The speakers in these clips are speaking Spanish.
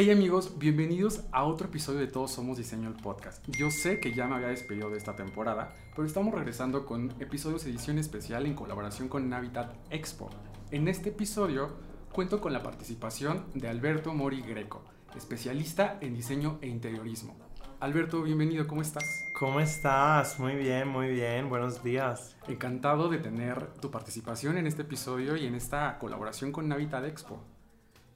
Hey amigos, bienvenidos a otro episodio de Todos Somos Diseño el Podcast. Yo sé que ya me había despedido de esta temporada, pero estamos regresando con episodios edición especial en colaboración con Navitat Expo. En este episodio cuento con la participación de Alberto Mori Greco, especialista en diseño e interiorismo. Alberto, bienvenido, ¿cómo estás? ¿Cómo estás? Muy bien, muy bien, buenos días. Encantado de tener tu participación en este episodio y en esta colaboración con Navitat Expo.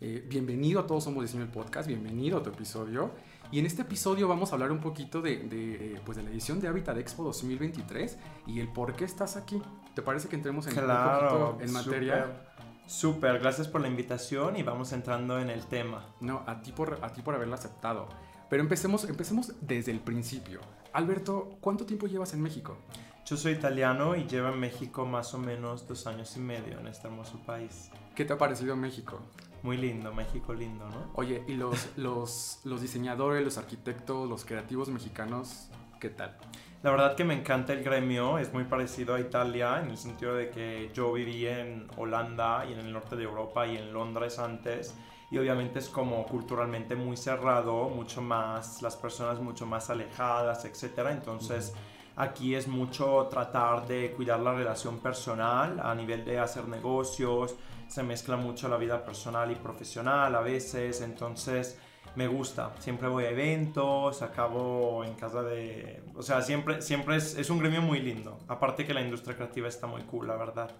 Eh, bienvenido a Todos Somos Diseño el Podcast, bienvenido a tu episodio. Y en este episodio vamos a hablar un poquito de, de, eh, pues de la edición de Habitat Expo 2023 y el por qué estás aquí. ¿Te parece que entremos en, claro, un poquito en materia? Súper, gracias por la invitación y vamos entrando en el tema. No, a ti por, a ti por haberlo aceptado. Pero empecemos, empecemos desde el principio. Alberto, ¿cuánto tiempo llevas en México? Yo soy italiano y llevo en México más o menos dos años y medio en este hermoso país. ¿Qué te ha parecido México? Muy lindo, México lindo, ¿no? Oye, ¿y los, los, los diseñadores, los arquitectos, los creativos mexicanos, qué tal? La verdad que me encanta el gremio, es muy parecido a Italia en el sentido de que yo viví en Holanda y en el norte de Europa y en Londres antes y obviamente es como culturalmente muy cerrado, mucho más, las personas mucho más alejadas, etc. Entonces aquí es mucho tratar de cuidar la relación personal a nivel de hacer negocios, se mezcla mucho la vida personal y profesional a veces, entonces me gusta. Siempre voy a eventos, acabo en casa de... O sea, siempre, siempre es, es un gremio muy lindo. Aparte que la industria creativa está muy cool, la verdad.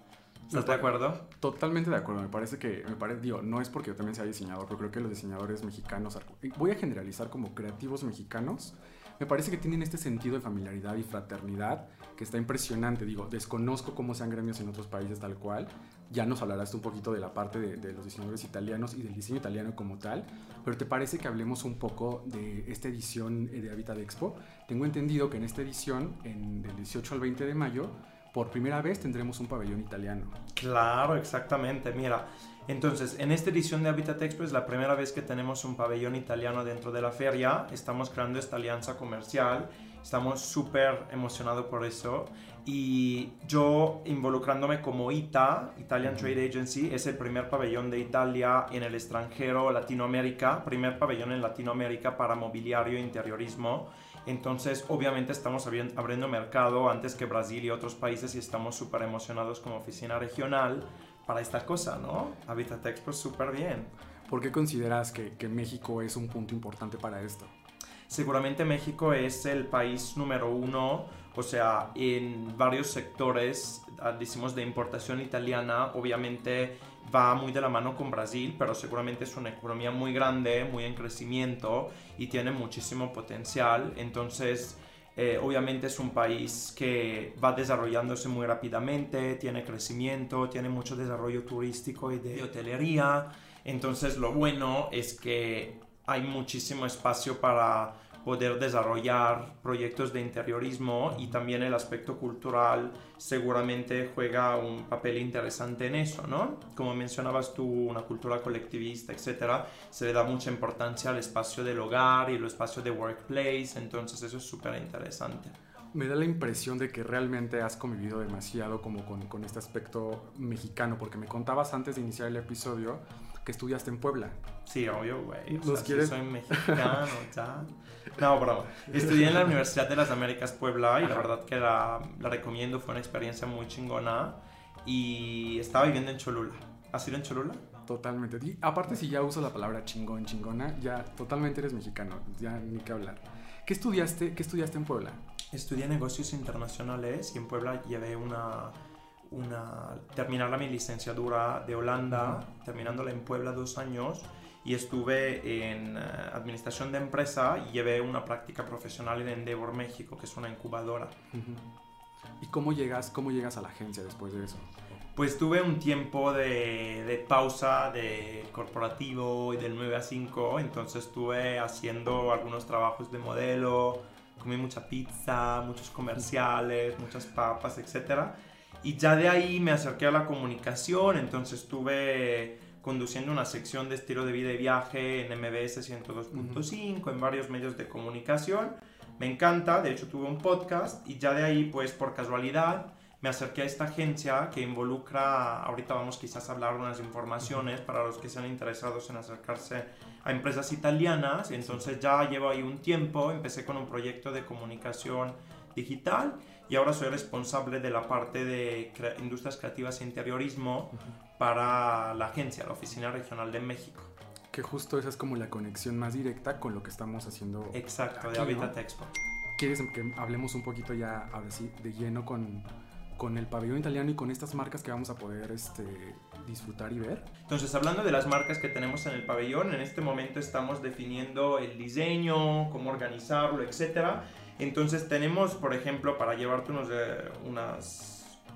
¿Estás de acuerdo? Totalmente de acuerdo. Me parece que, me parece, digo, no es porque yo también sea diseñador, pero creo que los diseñadores mexicanos, voy a generalizar como creativos mexicanos, me parece que tienen este sentido de familiaridad y fraternidad que está impresionante. Digo, desconozco cómo sean gremios en otros países tal cual. Ya nos hablarás un poquito de la parte de, los diseñadores italianos y del diseño italiano como tal. Pero ¿te parece que hablemos un poco de esta edición de Habitat Expo? Tengo entendido que en esta edición, en, del 18 al 20 de mayo, por primera vez tendremos un pabellón italiano. Claro, exactamente. Mira, entonces, en esta edición de Habitat Expo es la primera vez que tenemos un pabellón italiano dentro de la feria. Estamos creando esta alianza comercial. Estamos súper emocionados por eso. Y yo involucrándome como ITA, Italian Trade Agency, es el primer pabellón de Italia en el extranjero, Latinoamérica, primer pabellón en Latinoamérica para mobiliario e interiorismo. Entonces, obviamente estamos abriendo mercado antes que Brasil y otros países y estamos súper emocionados como oficina regional para esta cosa, ¿no? Habitat Expo súper bien. ¿Por qué consideras que, que México es un punto importante para esto? Seguramente México es el país número uno, o sea, en varios sectores, ah, decimos, de importación italiana, obviamente va muy de la mano con Brasil, pero seguramente es una economía muy grande, muy en crecimiento y tiene muchísimo potencial. Entonces, eh, obviamente es un país que va desarrollándose muy rápidamente, tiene crecimiento, tiene mucho desarrollo turístico y de hotelería. Entonces lo bueno es que hay muchísimo espacio para poder desarrollar proyectos de interiorismo y también el aspecto cultural seguramente juega un papel interesante en eso, ¿no? Como mencionabas tú, una cultura colectivista, etcétera, se le da mucha importancia al espacio del hogar y el espacio de workplace, entonces eso es súper interesante me da la impresión de que realmente has convivido demasiado como con, con, este aspecto mexicano, porque me contabas antes de iniciar el episodio que estudiaste en Puebla. Sí, obvio, güey. O sea, quieres? soy mexicano, ya. No, bro. Estudié en la Universidad de las Américas Puebla y la verdad que la, la recomiendo, fue una experiencia muy chingona. Y estaba viviendo en Cholula. ¿Has ido en Cholula? Totalmente. Y aparte, si ya uso la palabra chingón, chingona, ya totalmente eres mexicano, ya ni que hablar. ¿Qué estudiaste, qué estudiaste en Puebla? Estudié negocios internacionales y en Puebla llevé una, una terminar mi licenciatura de Holanda, terminándola en Puebla dos años y estuve en eh, administración de empresa y llevé una práctica profesional en Endeavor México, que es una incubadora. ¿Y cómo llegas, cómo llegas a la agencia después de eso? Pues tuve un tiempo de, de, pausa de corporativo y del 9 a 5, entonces estuve haciendo algunos trabajos de modelo, comí mucha pizza, muchos comerciales, muchas papas, etc. Y ya de ahí me acerqué a la comunicación, entonces estuve conduciendo una sección de estilo de vida y viaje en MBS 102.5, en varios medios de comunicación. Me encanta, de hecho tuve un podcast y ya de ahí, pues por casualidad, me acerqué a esta agencia que involucra, ahorita vamos quizás a hablar unas informaciones para los que sean interesados en acercarse a empresas italianas, entonces ya llevo ahí un tiempo, empecé con un proyecto de comunicación digital y ahora soy responsable de la parte de industrias creativas e interiorismo para la agencia, la Oficina Regional de México. Que justo esa es como la conexión más directa con lo que estamos haciendo. Exacto, de Habitat Expo. ¿Quieres que hablemos un poquito ya, ahora sí, de lleno con, con el pabellón italiano y con estas marcas que vamos a poder este, disfrutar y ver. Entonces, hablando de las marcas que tenemos en el pabellón, en este momento estamos definiendo el diseño, cómo organizarlo, etc. Entonces, tenemos, por ejemplo, para llevarte unos, eh,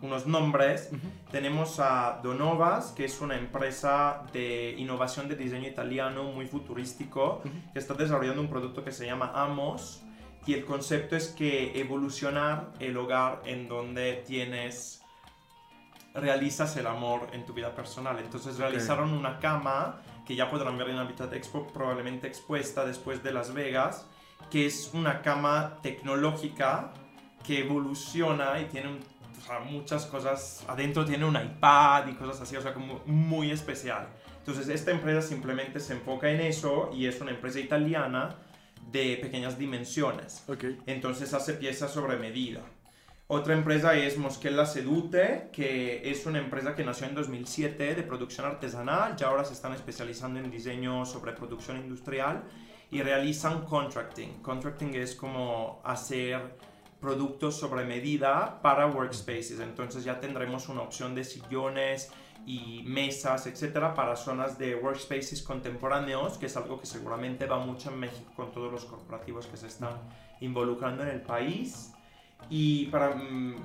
unos nombres, tenemos a Donovas, que es una empresa de innovación de diseño italiano muy futurístico, que está desarrollando un producto que se llama Amos y el concepto es que evolucionar el hogar en donde tienes, realizas el amor en tu vida personal. Entonces realizaron una cama que ya podrán ver en Habitat Expo, probablemente expuesta después de Las Vegas, que es una cama tecnológica que evoluciona y tiene muchas cosas, adentro tiene un iPad y cosas así, o sea, como muy especial. Entonces esta empresa simplemente se enfoca en eso y es una empresa italiana de pequeñas dimensiones. Entonces hace piezas sobre medida. Otra empresa es Moschella Sedute, que es una empresa que nació en 2007 de producción artesanal, ya ahora se están especializando en diseño sobre producción industrial y realizan contracting. Contracting es como hacer productos sobre medida para workspaces, entonces ya tendremos una opción de sillones, y mesas, etcétera, para zonas de workspaces contemporáneos, que es algo que seguramente va mucho en México con todos los corporativos que se están involucrando en el país. Y para, mm,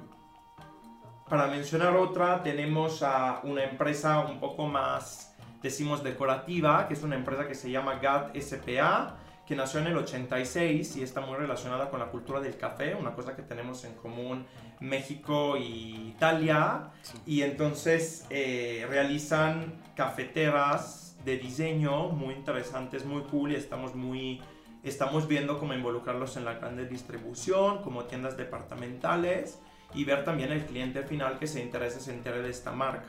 para mencionar otra, tenemos a una empresa un poco más, decimos, decorativa, que es una empresa que se llama GAT SPA que nació en el 86 y está muy relacionada con la cultura del café, una cosa que tenemos en común México y Italia. Y entonces eh, realizan cafeteras de diseño muy interesantes, muy cool y estamos muy... Estamos viendo cómo involucrarlos en la grande distribución, como tiendas departamentales y ver también el cliente final que se interese, se entere de esta marca.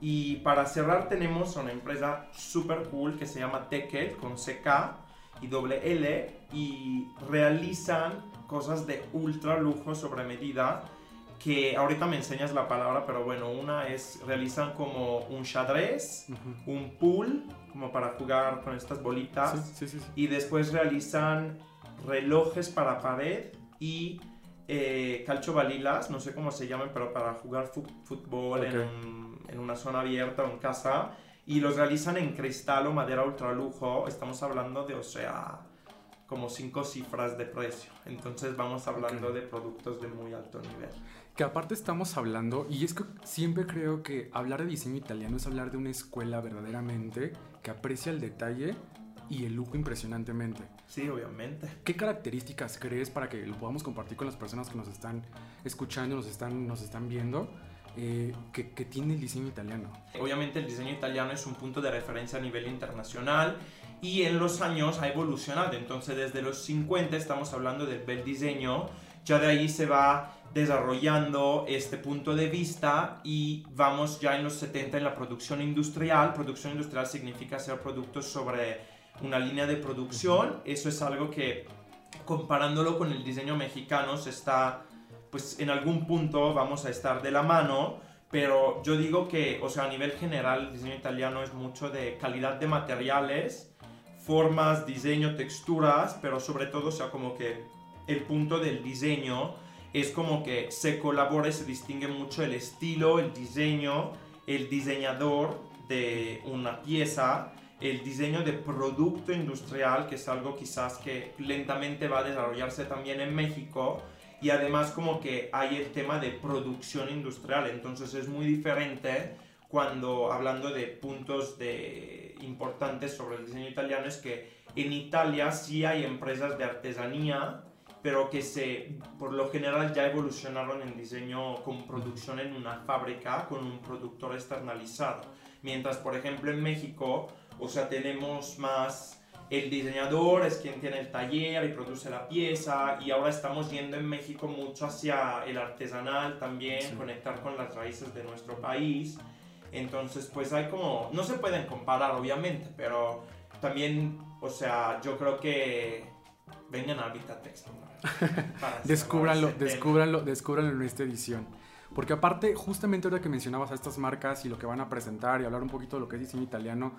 Y para cerrar tenemos una empresa super cool que se llama Tekel con CK y doble L y realizan cosas de ultra lujo sobre medida que ahorita me enseñas la palabra, pero bueno, una es realizan como un xadrez, un pool, como para jugar con estas bolitas, y después realizan relojes para pared y eh, calcio balilas, no sé cómo se llaman, pero para jugar fútbol en, en, una zona abierta o en casa y los realizan en cristal o madera ultralujo. Estamos hablando de, o sea, como cinco cifras de precio. Entonces vamos hablando de productos de muy alto nivel. Que aparte estamos hablando, y es que siempre creo que hablar de diseño italiano es hablar de una escuela verdaderamente que aprecia el detalle y el lujo impresionantemente. Sí, obviamente. ¿Qué características crees para que lo podamos compartir con las personas que nos están escuchando, nos están, nos están viendo? Eh, que, tiene el diseño italiano. Obviamente el diseño italiano es un punto de referencia a nivel internacional y en los años ha evolucionado. Entonces desde los 50 estamos hablando del bel diseño, ya de ahí se va desarrollando este punto de vista y vamos ya en los 70 en la producción industrial. Producción industrial significa hacer productos sobre una línea de producción. Eso es algo que comparándolo con el diseño mexicano se está pues en algún punto vamos a estar de la mano, pero yo digo que, o sea, a nivel general, el diseño italiano es mucho de calidad de materiales, formas, diseño, texturas, pero sobre todo, o sea, como que el punto del diseño es como que se colabora y se distingue mucho el estilo, el diseño, el diseñador de una pieza, el diseño de producto industrial, que es algo quizás que lentamente va a desarrollarse también en México, y además como que hay el tema de producción industrial, entonces es muy diferente cuando hablando de puntos de importantes sobre el diseño italiano es que en Italia sí hay empresas de artesanía, pero que se por lo general ya evolucionaron en diseño con producción en una fábrica con un productor externalizado. Mientras por ejemplo en México, o sea, tenemos más el diseñador es quien tiene el taller y produce la pieza y ahora estamos yendo en México mucho hacia el artesanal también, conectar con las raíces de nuestro país. Entonces, pues hay como, no se pueden comparar obviamente, pero también O sea, yo creo que vengan a Habitat Expo. descúbranlo, descúbranlo, descúbranlo en esta edición. Porque aparte, justamente ahora que mencionabas a estas marcas y lo que van a presentar y hablar un poquito de lo que es diseño italiano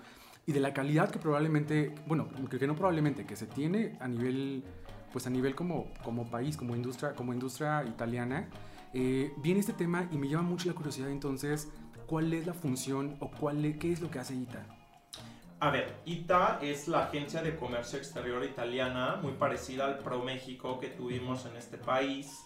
y de la calidad que probablemente, bueno, que no probablemente, que se tiene a nivel, pues a nivel como, como país, como industria, como industria italiana, eh, viene este tema y me llama mucho la curiosidad entonces, ¿cuál es la función o cuál qué es lo que hace ITA? A ver, ITA es la agencia de comercio exterior italiana, muy parecida al Pro México que tuvimos en este país.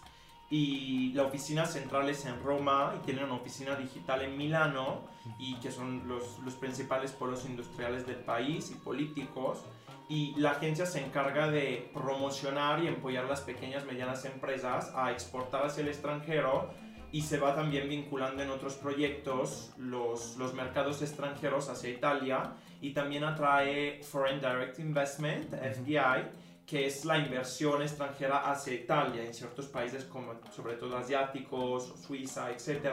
Y la oficina central es en Roma y tienen una oficina digital en Milano, y que son los, los principales polos industriales del país y políticos. Y la agencia se encarga de promocionar y apoyar las pequeñas y medianas empresas a exportar hacia el extranjero y se va también vinculando en otros proyectos los, los mercados extranjeros hacia Italia y también atrae Foreign Direct Investment, FDI, que es la inversión extranjera hacia Italia en ciertos países como sobre todo asiáticos, Suiza, etc.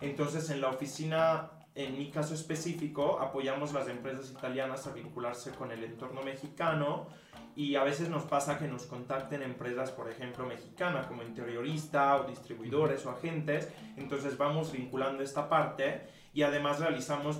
Entonces en la oficina, en mi caso específico, apoyamos las empresas italianas a vincularse con el entorno mexicano y a veces nos pasa que nos contacten empresas, por ejemplo, mexicanas como interiorista o distribuidores o agentes, entonces vamos vinculando esta parte y además realizamos,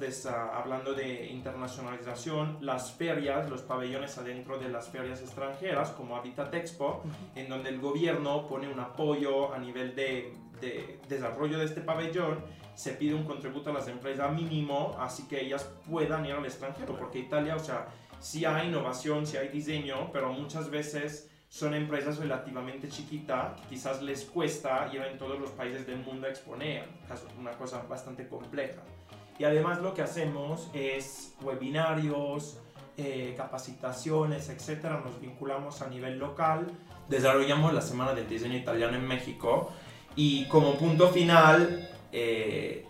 hablando de internacionalización, las ferias, los pabellones adentro de las ferias extranjeras como Habitat Expo, en donde el gobierno pone un apoyo a nivel de, de desarrollo de este pabellón se pide un contributo a las empresas mínimo, así que ellas puedan ir al extranjero, porque Italia, o sea, sí hay innovación, sí hay diseño, pero muchas veces son empresas relativamente chiquitas que quizás les cuesta ir en todos los países del mundo a exponer, una cosa bastante compleja. Y además lo que hacemos es webinarios, eh, capacitaciones, etcétera, nos vinculamos a nivel local, desarrollamos la Semana del Diseño Italiano en México y como punto final eh,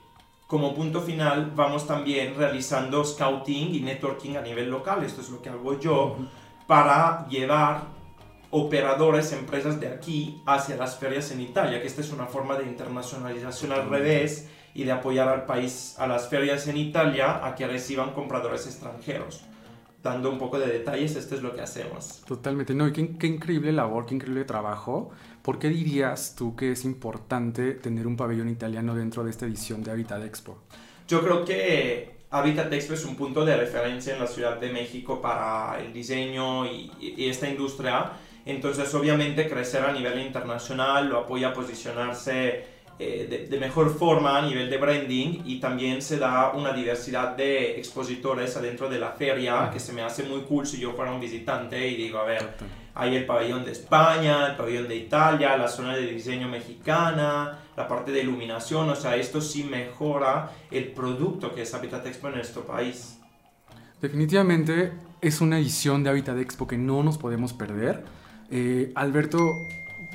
como punto final vamos también realizando scouting y networking a nivel local. Esto es lo que hago yo para llevar operadores, empresas de aquí hacia las ferias en Italia, que esta es una forma de internacionalización al revés y de apoyar al país, a las ferias en Italia, a que reciban compradores extranjeros. Dando un poco de detalles, esto es lo que hacemos. Totalmente, no, y qué, qué increíble labor, qué increíble trabajo. ¿Por qué dirías tú que es importante tener un pabellón italiano dentro de esta edición de Habitat Expo? Yo creo que Habitat Expo es un punto de referencia en la Ciudad de México para el diseño y, esta industria. Entonces, obviamente, crecer a nivel internacional lo apoya a posicionarse eh, de, mejor forma a nivel de branding y también se da una diversidad de expositores adentro de la feria que se me hace muy cool si yo fuera un visitante y digo, a ver, hay el pabellón de España, el pabellón de Italia, la zona de diseño mexicana, la parte de iluminación, o sea, esto sí mejora el producto que es Habitat Expo en nuestro país. Definitivamente es una edición de Habitat Expo que no nos podemos perder. Eh, Alberto,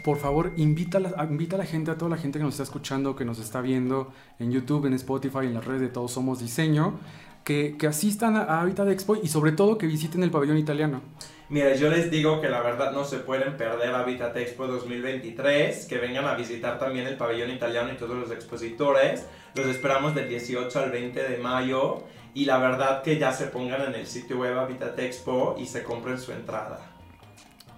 por favor, invita a, la, invita a la gente, a toda la gente que nos está escuchando, que nos está viendo en YouTube, en Spotify, en las redes de Todos Somos Diseño, que, que asistan a Habitat Expo y sobre todo que visiten el pabellón italiano. Mira, yo les digo que la verdad no se pueden perder Habitat Expo 2023, que vengan a visitar también el pabellón italiano y todos los expositores. Los esperamos del 18 al 20 de mayo y la verdad que ya se pongan en el sitio web Habitat Expo y se compren su entrada.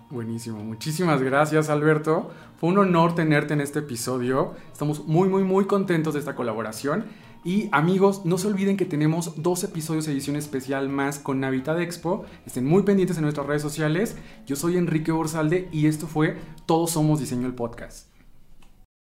Buenísimo, muchísimas gracias Alberto. Fue un honor tenerte en este episodio. Estamos muy, muy, muy contentos de esta colaboración. Y amigos, no se olviden que tenemos dos episodios edición especial más con Navidad Expo. Estén muy pendientes en nuestras redes sociales. Yo soy Enrique Borsalde y esto fue Todos Somos Diseño el Podcast.